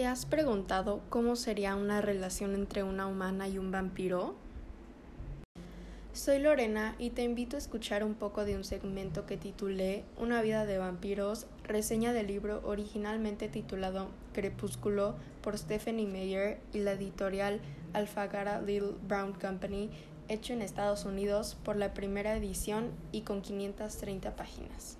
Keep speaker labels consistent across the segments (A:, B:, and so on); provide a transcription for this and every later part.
A: ¿Te has preguntado cómo sería una relación entre una humana y un vampiro? Soy Lorena y te invito a escuchar un poco de un segmento que titulé Una vida de vampiros, reseña del libro originalmente titulado Crepúsculo por Stephanie Meyer y la editorial Alfagara Little Brown Company, hecho en Estados Unidos por la primera edición y con 530 páginas.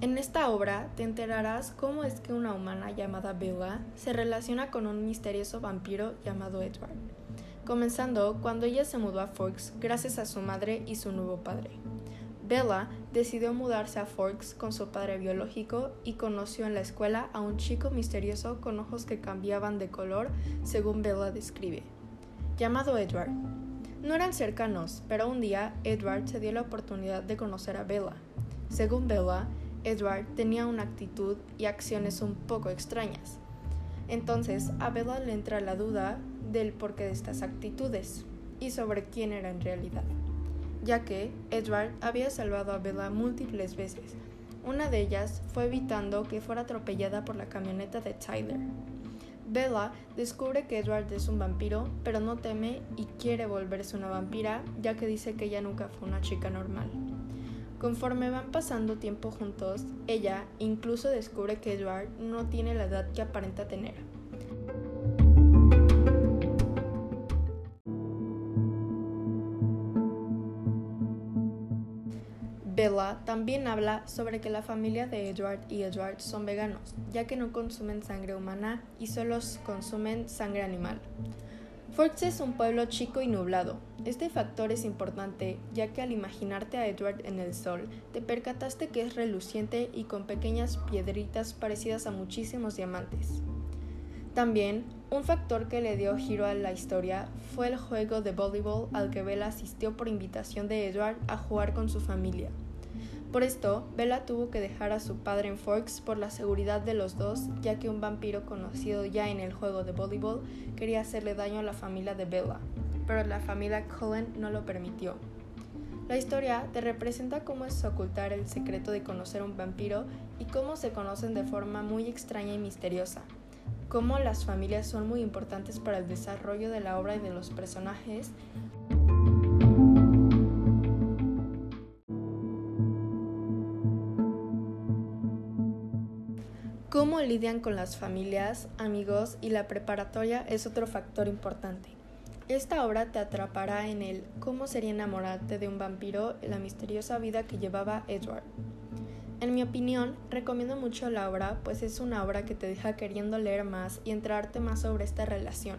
A: En esta obra te enterarás cómo es que una humana llamada Bella se relaciona con un misterioso vampiro llamado Edward, comenzando cuando ella se mudó a Forks gracias a su madre y su nuevo padre. Bella decidió mudarse a Forks con su padre biológico y conoció en la escuela a un chico misterioso con ojos que cambiaban de color según Bella describe, llamado Edward. No eran cercanos, pero un día Edward se dio la oportunidad de conocer a Bella. Según Bella, Edward tenía una actitud y acciones un poco extrañas. Entonces a Bella le entra la duda del porqué de estas actitudes y sobre quién era en realidad, ya que Edward había salvado a Bella múltiples veces. Una de ellas fue evitando que fuera atropellada por la camioneta de Tyler. Bella descubre que Edward es un vampiro, pero no teme y quiere volverse una vampira, ya que dice que ella nunca fue una chica normal. Conforme van pasando tiempo juntos, ella incluso descubre que Edward no tiene la edad que aparenta tener. Bella también habla sobre que la familia de Edward y Edward son veganos, ya que no consumen sangre humana y solo consumen sangre animal. Forks es un pueblo chico y nublado. Este factor es importante ya que al imaginarte a Edward en el sol, te percataste que es reluciente y con pequeñas piedritas parecidas a muchísimos diamantes. También, un factor que le dio giro a la historia fue el juego de voleibol al que Bella asistió por invitación de Edward a jugar con su familia. Por esto, Bella tuvo que dejar a su padre en Forks por la seguridad de los dos, ya que un vampiro conocido ya en el juego de voleibol quería hacerle daño a la familia de Bella, pero la familia Cullen no lo permitió. La historia te representa cómo es ocultar el secreto de conocer un vampiro y cómo se conocen de forma muy extraña y misteriosa. Cómo las familias son muy importantes para el desarrollo de la obra y de los personajes Cómo lidian con las familias, amigos y la preparatoria es otro factor importante. Esta obra te atrapará en el cómo sería enamorarte de un vampiro la misteriosa vida que llevaba Edward. En mi opinión, recomiendo mucho la obra, pues es una obra que te deja queriendo leer más y entrarte más sobre esta relación.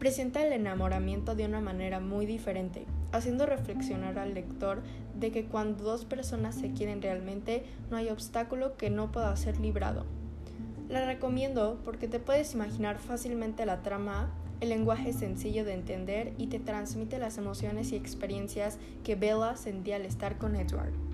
A: Presenta el enamoramiento de una manera muy diferente, haciendo reflexionar al lector de que cuando dos personas se quieren realmente, no hay obstáculo que no pueda ser librado. La recomiendo porque te puedes imaginar fácilmente la trama, el lenguaje es sencillo de entender y te transmite las emociones y experiencias que Bella sentía al estar con Edward.